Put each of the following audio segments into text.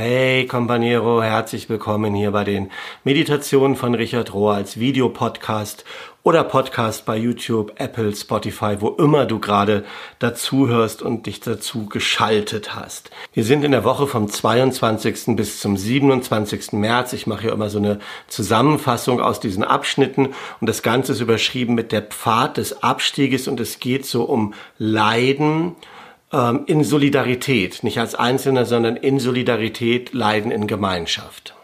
Hey Companiero, herzlich willkommen hier bei den Meditationen von Richard Rohr als Videopodcast oder Podcast bei YouTube, Apple, Spotify, wo immer du gerade dazuhörst und dich dazu geschaltet hast. Wir sind in der Woche vom 22. bis zum 27. März. Ich mache hier immer so eine Zusammenfassung aus diesen Abschnitten und das Ganze ist überschrieben mit der Pfad des Abstieges und es geht so um Leiden, ähm, in Solidarität, nicht als Einzelner, sondern in Solidarität leiden in Gemeinschaft.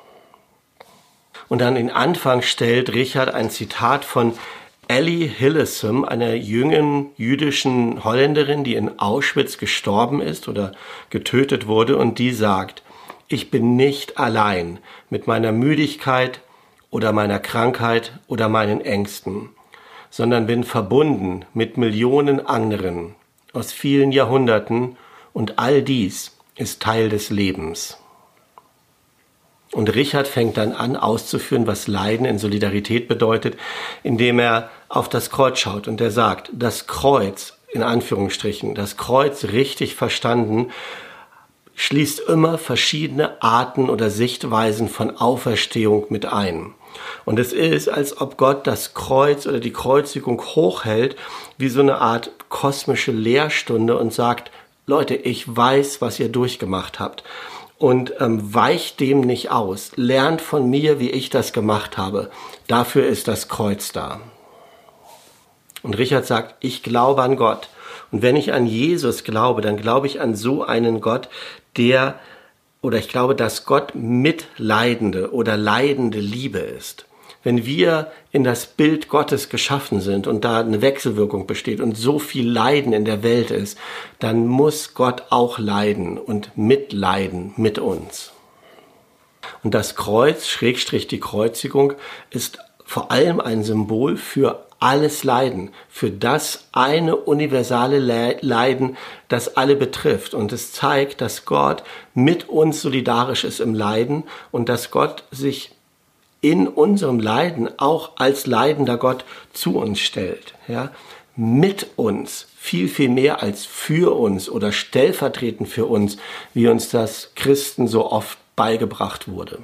Und dann in Anfang stellt Richard ein Zitat von Ellie Hillesum, einer jungen jüdischen Holländerin, die in Auschwitz gestorben ist oder getötet wurde, und die sagt, ich bin nicht allein mit meiner Müdigkeit oder meiner Krankheit oder meinen Ängsten, sondern bin verbunden mit Millionen anderen, aus vielen Jahrhunderten und all dies ist Teil des Lebens. Und Richard fängt dann an auszuführen, was Leiden in Solidarität bedeutet, indem er auf das Kreuz schaut und er sagt, das Kreuz, in Anführungsstrichen, das Kreuz richtig verstanden, schließt immer verschiedene Arten oder Sichtweisen von Auferstehung mit ein. Und es ist, als ob Gott das Kreuz oder die Kreuzigung hochhält, wie so eine Art kosmische Lehrstunde und sagt, Leute, ich weiß, was ihr durchgemacht habt. Und ähm, weicht dem nicht aus. Lernt von mir, wie ich das gemacht habe. Dafür ist das Kreuz da. Und Richard sagt, ich glaube an Gott. Und wenn ich an Jesus glaube, dann glaube ich an so einen Gott, der, oder ich glaube, dass Gott mitleidende oder leidende Liebe ist wenn wir in das Bild Gottes geschaffen sind und da eine Wechselwirkung besteht und so viel Leiden in der Welt ist, dann muss Gott auch leiden und mitleiden mit uns. Und das Kreuz, Schrägstrich die Kreuzigung, ist vor allem ein Symbol für alles Leiden, für das eine universale Leiden, das alle betrifft. Und es zeigt, dass Gott mit uns solidarisch ist im Leiden und dass Gott sich in unserem Leiden auch als leidender Gott zu uns stellt, ja, mit uns, viel, viel mehr als für uns oder stellvertretend für uns, wie uns das Christen so oft beigebracht wurde.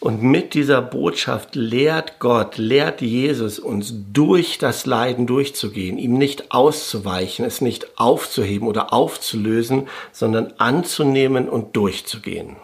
Und mit dieser Botschaft lehrt Gott, lehrt Jesus uns durch das Leiden durchzugehen, ihm nicht auszuweichen, es nicht aufzuheben oder aufzulösen, sondern anzunehmen und durchzugehen.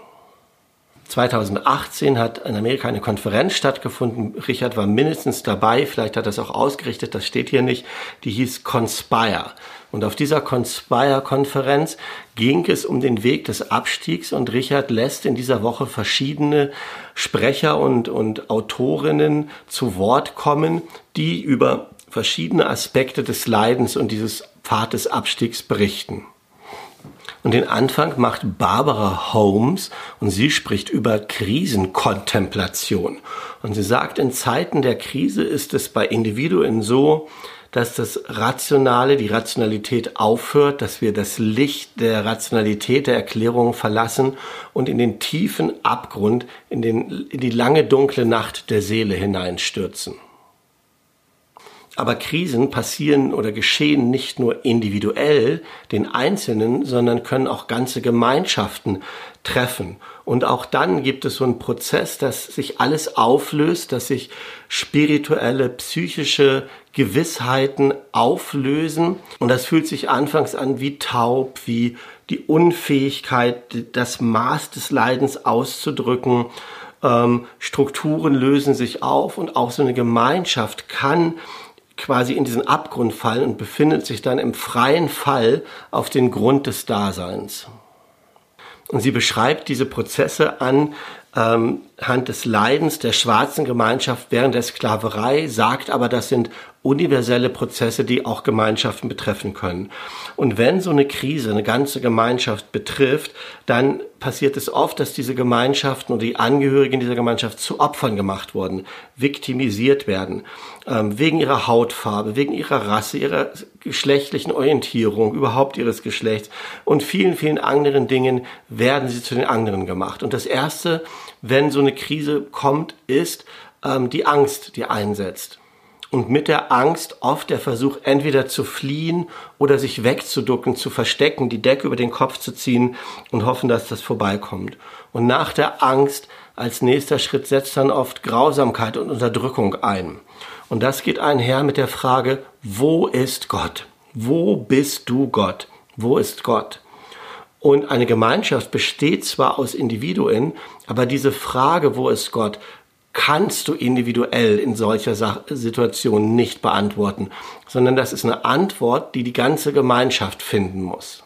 2018 hat in Amerika eine Konferenz stattgefunden. Richard war mindestens dabei, vielleicht hat er es auch ausgerichtet, das steht hier nicht. Die hieß Conspire. Und auf dieser Conspire-Konferenz ging es um den Weg des Abstiegs und Richard lässt in dieser Woche verschiedene Sprecher und, und Autorinnen zu Wort kommen, die über verschiedene Aspekte des Leidens und dieses Pfad des Abstiegs berichten. Und den Anfang macht Barbara Holmes und sie spricht über Krisenkontemplation. Und sie sagt, in Zeiten der Krise ist es bei Individuen so, dass das Rationale, die Rationalität aufhört, dass wir das Licht der Rationalität der Erklärung verlassen und in den tiefen Abgrund, in, den, in die lange dunkle Nacht der Seele hineinstürzen. Aber Krisen passieren oder geschehen nicht nur individuell den Einzelnen, sondern können auch ganze Gemeinschaften treffen. Und auch dann gibt es so einen Prozess, dass sich alles auflöst, dass sich spirituelle, psychische Gewissheiten auflösen. Und das fühlt sich anfangs an wie taub, wie die Unfähigkeit, das Maß des Leidens auszudrücken. Ähm, Strukturen lösen sich auf und auch so eine Gemeinschaft kann quasi in diesen Abgrund fallen und befindet sich dann im freien Fall auf den Grund des Daseins. Und sie beschreibt diese Prozesse an ähm, des Leidens der schwarzen Gemeinschaft während der Sklaverei, sagt aber, das sind universelle Prozesse, die auch Gemeinschaften betreffen können. Und wenn so eine Krise eine ganze Gemeinschaft betrifft, dann passiert es oft, dass diese Gemeinschaften oder die Angehörigen dieser Gemeinschaft zu Opfern gemacht wurden, viktimisiert werden, ähm, wegen ihrer Hautfarbe, wegen ihrer Rasse, ihrer geschlechtlichen Orientierung, überhaupt ihres Geschlechts und vielen, vielen anderen Dingen werden sie zu den anderen gemacht. Und das Erste, wenn so eine Krise kommt, ist ähm, die Angst, die einsetzt. Und mit der Angst oft der Versuch, entweder zu fliehen oder sich wegzuducken, zu verstecken, die Decke über den Kopf zu ziehen und hoffen, dass das vorbeikommt. Und nach der Angst als nächster Schritt setzt dann oft Grausamkeit und Unterdrückung ein. Und das geht einher mit der Frage, wo ist Gott? Wo bist du Gott? Wo ist Gott? Und eine Gemeinschaft besteht zwar aus Individuen, aber diese Frage, wo ist Gott, kannst du individuell in solcher Situation nicht beantworten, sondern das ist eine Antwort, die die ganze Gemeinschaft finden muss.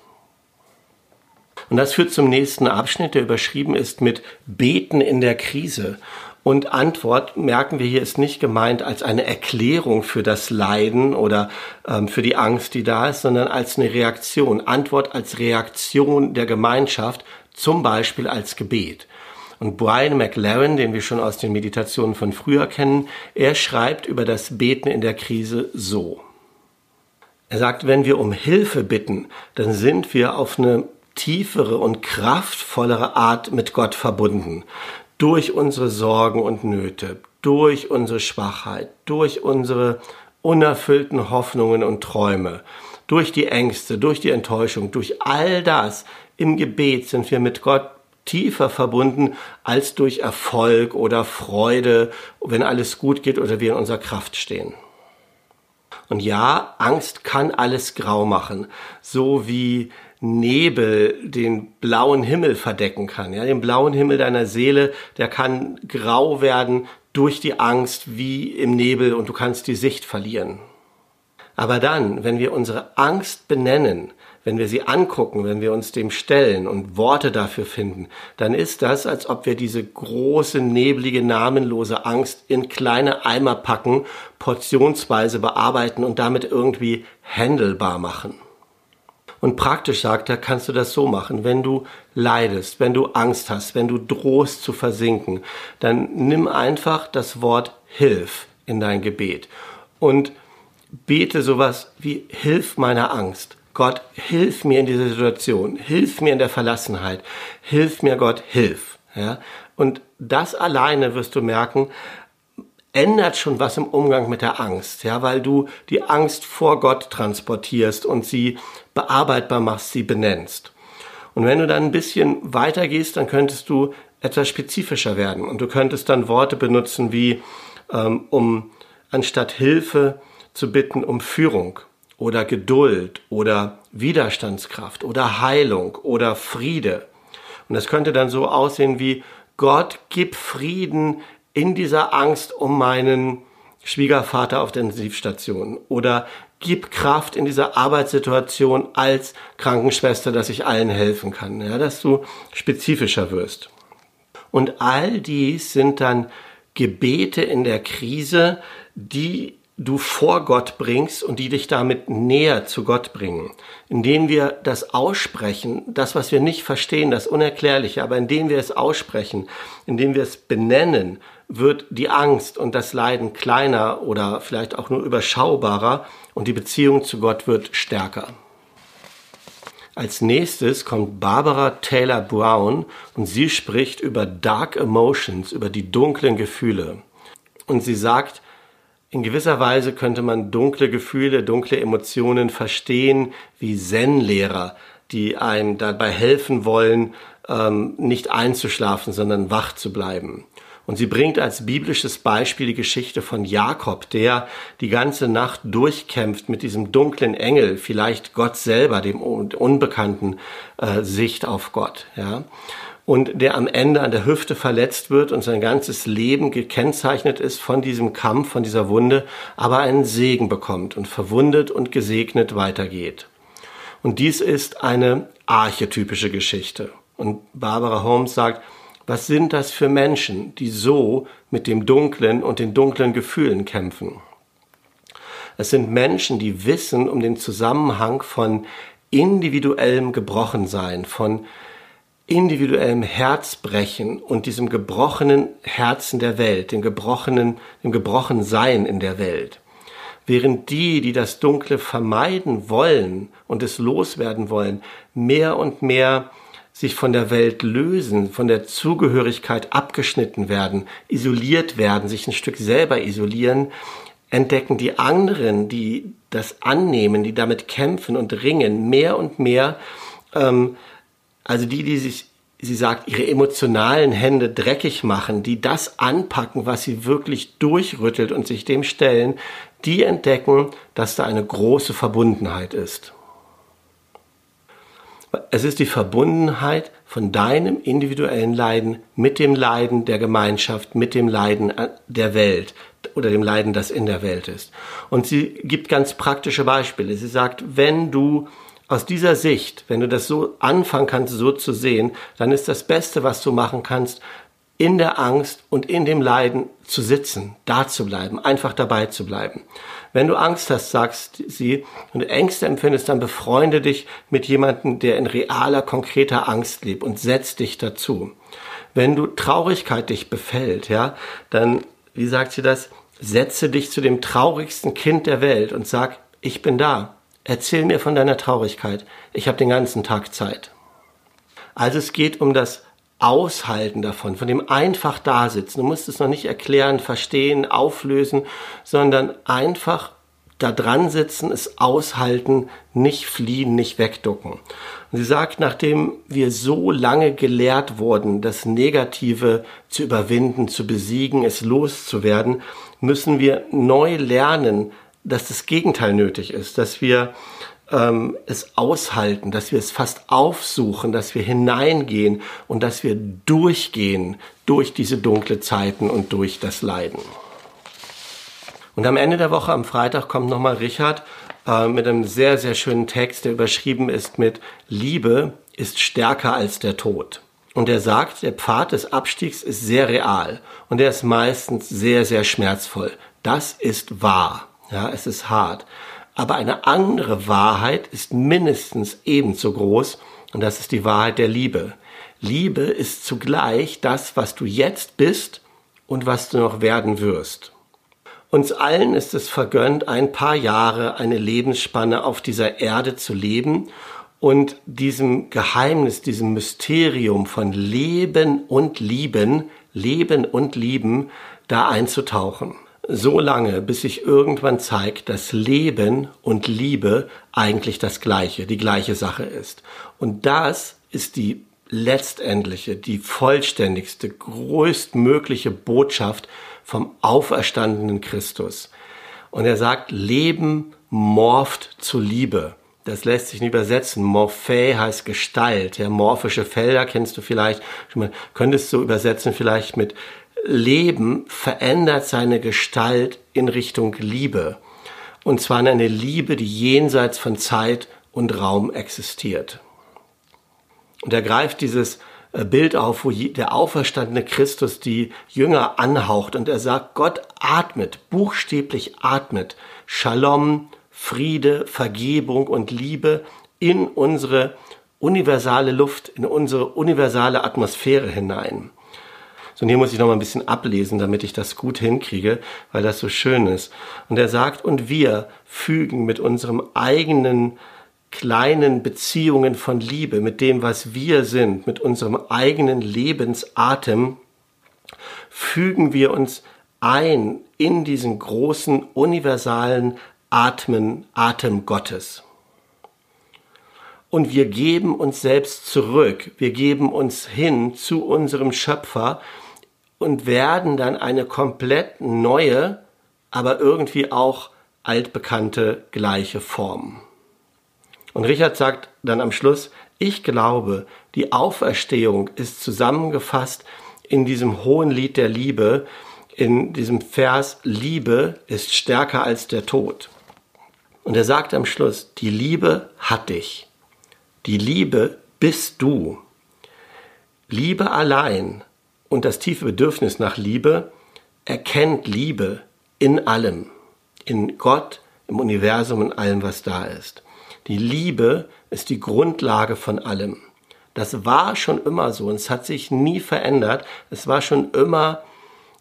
Und das führt zum nächsten Abschnitt, der überschrieben ist mit Beten in der Krise. Und Antwort, merken wir hier, ist nicht gemeint als eine Erklärung für das Leiden oder ähm, für die Angst, die da ist, sondern als eine Reaktion. Antwort als Reaktion der Gemeinschaft, zum Beispiel als Gebet. Und Brian McLaren, den wir schon aus den Meditationen von früher kennen, er schreibt über das Beten in der Krise so. Er sagt, wenn wir um Hilfe bitten, dann sind wir auf eine tiefere und kraftvollere Art mit Gott verbunden. Durch unsere Sorgen und Nöte, durch unsere Schwachheit, durch unsere unerfüllten Hoffnungen und Träume, durch die Ängste, durch die Enttäuschung, durch all das im Gebet sind wir mit Gott tiefer verbunden als durch Erfolg oder Freude, wenn alles gut geht oder wir in unserer Kraft stehen. Und ja, Angst kann alles grau machen, so wie Nebel den blauen Himmel verdecken kann. Ja, den blauen Himmel deiner Seele, der kann grau werden durch die Angst wie im Nebel und du kannst die Sicht verlieren. Aber dann, wenn wir unsere Angst benennen, wenn wir sie angucken, wenn wir uns dem stellen und Worte dafür finden, dann ist das, als ob wir diese große, neblige, namenlose Angst in kleine Eimer packen, portionsweise bearbeiten und damit irgendwie handelbar machen. Und praktisch sagt er, kannst du das so machen. Wenn du leidest, wenn du Angst hast, wenn du drohst zu versinken, dann nimm einfach das Wort Hilf in dein Gebet und bete sowas wie Hilf meiner Angst. Gott, hilf mir in dieser Situation, hilf mir in der Verlassenheit, hilf mir Gott, hilf. Ja? Und das alleine wirst du merken, ändert schon was im Umgang mit der Angst, ja, weil du die Angst vor Gott transportierst und sie bearbeitbar machst, sie benennst. Und wenn du dann ein bisschen weiter gehst, dann könntest du etwas spezifischer werden und du könntest dann Worte benutzen wie ähm, um anstatt Hilfe zu bitten um Führung oder Geduld oder Widerstandskraft oder Heilung oder Friede. Und das könnte dann so aussehen wie Gott, gib Frieden in dieser Angst um meinen Schwiegervater auf der Intensivstation oder gib Kraft in dieser Arbeitssituation als Krankenschwester, dass ich allen helfen kann, ja, dass du spezifischer wirst. Und all dies sind dann Gebete in der Krise, die du vor Gott bringst und die dich damit näher zu Gott bringen. Indem wir das aussprechen, das, was wir nicht verstehen, das Unerklärliche, aber indem wir es aussprechen, indem wir es benennen, wird die Angst und das Leiden kleiner oder vielleicht auch nur überschaubarer und die Beziehung zu Gott wird stärker. Als nächstes kommt Barbara Taylor Brown und sie spricht über Dark Emotions, über die dunklen Gefühle. Und sie sagt, in gewisser Weise könnte man dunkle Gefühle, dunkle Emotionen verstehen wie Zen-Lehrer, die einem dabei helfen wollen, ähm, nicht einzuschlafen, sondern wach zu bleiben. Und sie bringt als biblisches Beispiel die Geschichte von Jakob, der die ganze Nacht durchkämpft mit diesem dunklen Engel, vielleicht Gott selber, dem unbekannten äh, Sicht auf Gott. Ja und der am Ende an der Hüfte verletzt wird und sein ganzes Leben gekennzeichnet ist von diesem Kampf, von dieser Wunde, aber einen Segen bekommt und verwundet und gesegnet weitergeht. Und dies ist eine archetypische Geschichte. Und Barbara Holmes sagt, was sind das für Menschen, die so mit dem Dunklen und den dunklen Gefühlen kämpfen? Es sind Menschen, die wissen um den Zusammenhang von individuellem Gebrochensein, von individuellem Herzbrechen und diesem gebrochenen Herzen der Welt, dem gebrochenen, dem gebrochenen Sein in der Welt. Während die, die das Dunkle vermeiden wollen und es loswerden wollen, mehr und mehr sich von der Welt lösen, von der Zugehörigkeit abgeschnitten werden, isoliert werden, sich ein Stück selber isolieren, entdecken die anderen, die das annehmen, die damit kämpfen und ringen, mehr und mehr, ähm, also die, die sich, sie sagt, ihre emotionalen Hände dreckig machen, die das anpacken, was sie wirklich durchrüttelt und sich dem stellen, die entdecken, dass da eine große Verbundenheit ist. Es ist die Verbundenheit von deinem individuellen Leiden mit dem Leiden der Gemeinschaft, mit dem Leiden der Welt oder dem Leiden, das in der Welt ist. Und sie gibt ganz praktische Beispiele. Sie sagt, wenn du aus dieser Sicht, wenn du das so anfangen kannst, so zu sehen, dann ist das Beste, was du machen kannst, in der Angst und in dem Leiden zu sitzen, da zu bleiben, einfach dabei zu bleiben. Wenn du Angst hast, sagst sie, und Ängste empfindest, dann befreunde dich mit jemandem, der in realer, konkreter Angst lebt und setz dich dazu. Wenn du Traurigkeit dich befällt, ja, dann, wie sagt sie das, setze dich zu dem traurigsten Kind der Welt und sag, ich bin da. Erzähl mir von deiner Traurigkeit. Ich habe den ganzen Tag Zeit. Also es geht um das Aushalten davon, von dem einfach Dasitzen. Du musst es noch nicht erklären, verstehen, auflösen, sondern einfach da dran sitzen, es aushalten, nicht fliehen, nicht wegducken. Und sie sagt, nachdem wir so lange gelehrt wurden, das Negative zu überwinden, zu besiegen, es loszuwerden, müssen wir neu lernen, dass das Gegenteil nötig ist, dass wir ähm, es aushalten, dass wir es fast aufsuchen, dass wir hineingehen und dass wir durchgehen durch diese dunkle Zeiten und durch das Leiden. Und am Ende der Woche, am Freitag, kommt nochmal Richard äh, mit einem sehr, sehr schönen Text, der überschrieben ist mit Liebe ist stärker als der Tod. Und er sagt, der Pfad des Abstiegs ist sehr real und er ist meistens sehr, sehr schmerzvoll. Das ist wahr. Ja, es ist hart. Aber eine andere Wahrheit ist mindestens ebenso groß und das ist die Wahrheit der Liebe. Liebe ist zugleich das, was du jetzt bist und was du noch werden wirst. Uns allen ist es vergönnt, ein paar Jahre, eine Lebensspanne auf dieser Erde zu leben und diesem Geheimnis, diesem Mysterium von Leben und Lieben, Leben und Lieben da einzutauchen so lange, bis sich irgendwann zeigt, dass Leben und Liebe eigentlich das gleiche, die gleiche Sache ist. Und das ist die letztendliche, die vollständigste, größtmögliche Botschaft vom auferstandenen Christus. Und er sagt, Leben morpht zu Liebe. Das lässt sich nicht übersetzen. Morphä heißt Gestalt. Ja, morphische Felder kennst du vielleicht. Könntest du übersetzen vielleicht mit Leben verändert seine Gestalt in Richtung Liebe. Und zwar in eine Liebe, die jenseits von Zeit und Raum existiert. Und er greift dieses äh, Bild auf, wo der auferstandene Christus die Jünger anhaucht und er sagt, Gott atmet, buchstäblich atmet Shalom, Friede, Vergebung und Liebe in unsere universale Luft, in unsere universale Atmosphäre hinein. So, und hier muss ich noch mal ein bisschen ablesen, damit ich das gut hinkriege, weil das so schön ist. Und er sagt, und wir fügen mit unserem eigenen kleinen Beziehungen von Liebe, mit dem, was wir sind, mit unserem eigenen Lebensatem, fügen wir uns ein in diesen großen universalen Atmen, Atem Gottes. Und wir geben uns selbst zurück, wir geben uns hin zu unserem Schöpfer, und werden dann eine komplett neue, aber irgendwie auch altbekannte gleiche Form. Und Richard sagt dann am Schluss, ich glaube, die Auferstehung ist zusammengefasst in diesem hohen Lied der Liebe, in diesem Vers, Liebe ist stärker als der Tod. Und er sagt am Schluss, die Liebe hat dich. Die Liebe bist du. Liebe allein und das tiefe Bedürfnis nach Liebe erkennt Liebe in allem, in Gott, im Universum, in allem, was da ist. Die Liebe ist die Grundlage von allem. Das war schon immer so und es hat sich nie verändert. Es war schon immer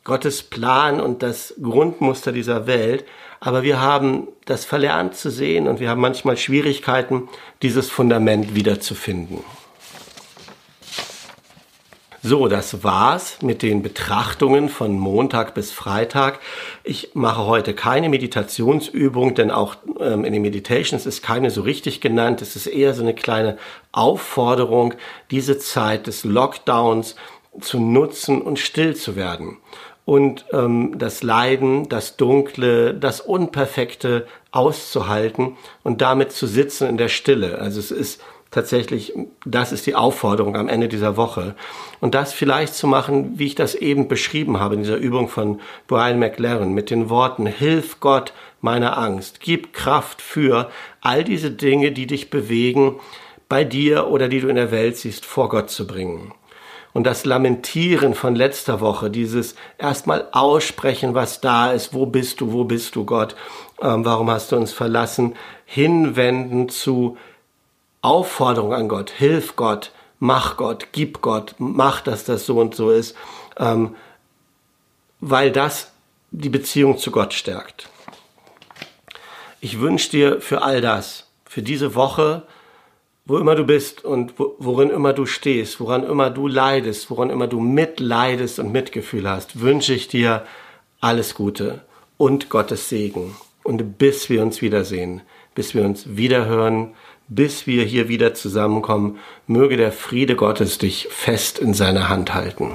Gottes Plan und das Grundmuster dieser Welt. Aber wir haben das verlernt zu sehen und wir haben manchmal Schwierigkeiten, dieses Fundament wiederzufinden. So, das war's mit den Betrachtungen von Montag bis Freitag. Ich mache heute keine Meditationsübung, denn auch ähm, in den Meditations ist keine so richtig genannt. Es ist eher so eine kleine Aufforderung, diese Zeit des Lockdowns zu nutzen und still zu werden und ähm, das Leiden, das Dunkle, das Unperfekte auszuhalten und damit zu sitzen in der Stille. Also es ist tatsächlich, das ist die Aufforderung am Ende dieser Woche. Und das vielleicht zu machen, wie ich das eben beschrieben habe in dieser Übung von Brian McLaren mit den Worten, Hilf Gott meiner Angst, gib Kraft für all diese Dinge, die dich bewegen, bei dir oder die du in der Welt siehst, vor Gott zu bringen. Und das Lamentieren von letzter Woche, dieses erstmal aussprechen, was da ist, wo bist du, wo bist du Gott, ähm, warum hast du uns verlassen, hinwenden zu Aufforderung an Gott, hilf Gott, mach Gott, gib Gott, mach, dass das so und so ist, ähm, weil das die Beziehung zu Gott stärkt. Ich wünsche dir für all das, für diese Woche, wo immer du bist und worin immer du stehst, woran immer du leidest, woran immer du mitleidest und Mitgefühl hast, wünsche ich dir alles Gute und Gottes Segen. Und bis wir uns wiedersehen, bis wir uns wiederhören, bis wir hier wieder zusammenkommen, möge der Friede Gottes dich fest in seiner Hand halten.